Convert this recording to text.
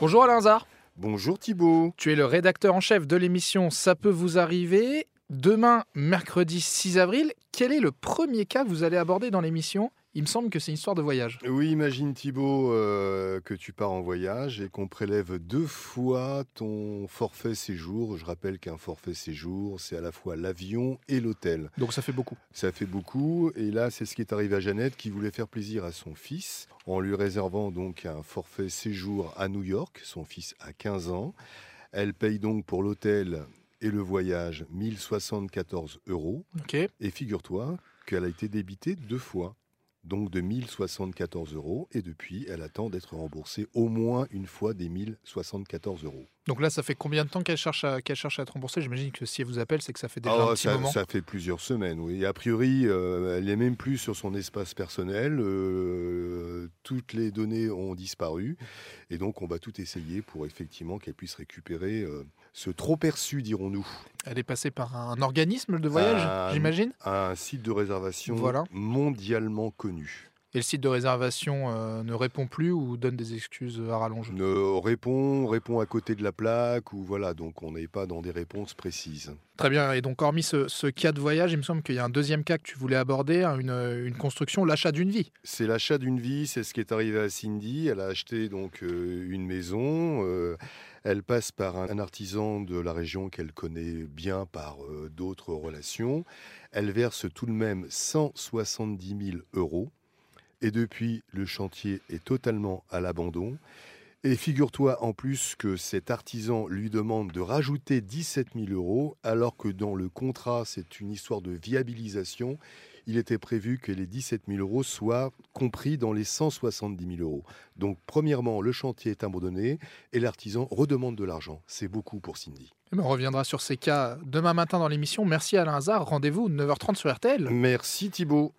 Bonjour Alain Hazard. Bonjour Thibault. Tu es le rédacteur en chef de l'émission Ça peut vous arriver. Demain, mercredi 6 avril, quel est le premier cas que vous allez aborder dans l'émission il me semble que c'est une histoire de voyage. Oui, imagine Thibault euh, que tu pars en voyage et qu'on prélève deux fois ton forfait séjour. Je rappelle qu'un forfait séjour, c'est à la fois l'avion et l'hôtel. Donc ça fait beaucoup. Ça fait beaucoup. Et là, c'est ce qui est arrivé à Jeannette qui voulait faire plaisir à son fils en lui réservant donc un forfait séjour à New York. Son fils a 15 ans. Elle paye donc pour l'hôtel et le voyage 1074 euros. Ok. Et figure-toi qu'elle a été débitée deux fois donc de 1074 euros, et depuis, elle attend d'être remboursée au moins une fois des 1074 euros. Donc là, ça fait combien de temps qu'elle cherche, à, qu'elle cherche à être remboursée? J'imagine que si elle vous appelle, c'est que ça fait déjà Ah, un petit ça, moment. ça fait plusieurs semaines, oui. Et a priori, euh, elle n'est même plus sur son espace personnel. euh, toutes les données ont disparu. Et donc, on va tout essayer pour effectivement qu'elle puisse récupérer euh, ce trop perçu, dirons-nous. Elle est passée par un organisme de voyage, j'imagine Un site de réservation Voilà. mondialement connu. Et le site de réservation euh, ne répond plus ou donne des excuses à rallonge Ne répond, répond à côté de la plaque, ou voilà, donc on n'est pas dans des réponses précises. Très bien. Et donc, hormis ce, ce cas de voyage, il me semble qu'il y a un deuxième cas que tu voulais aborder, hein, une, une construction, l'achat d'une vie. C'est l'achat d'une vie, c'est ce qui est arrivé à Cindy. Elle a acheté donc euh, une maison. euh, elle passe par un, artisan de la région qu'elle connaît bien par euh, d'autres relations. Elle verse tout de même 170 000 euros. Et depuis, le chantier est totalement à l'abandon. Et figure-toi en plus que cet artisan lui demande de rajouter 17 000 euros, alors que dans le contrat, c'est une histoire de viabilisation. Il était prévu que les 17 000 euros soient compris dans les 170 000 euros. Donc, premièrement, le chantier est abandonné et l'artisan redemande de l'argent. C'est beaucoup pour Cindy. Eh ben, on reviendra sur ces cas demain matin dans l'émission. Merci Alain Hazard. Rendez-vous 9h30 sur RTL. Merci Thibault.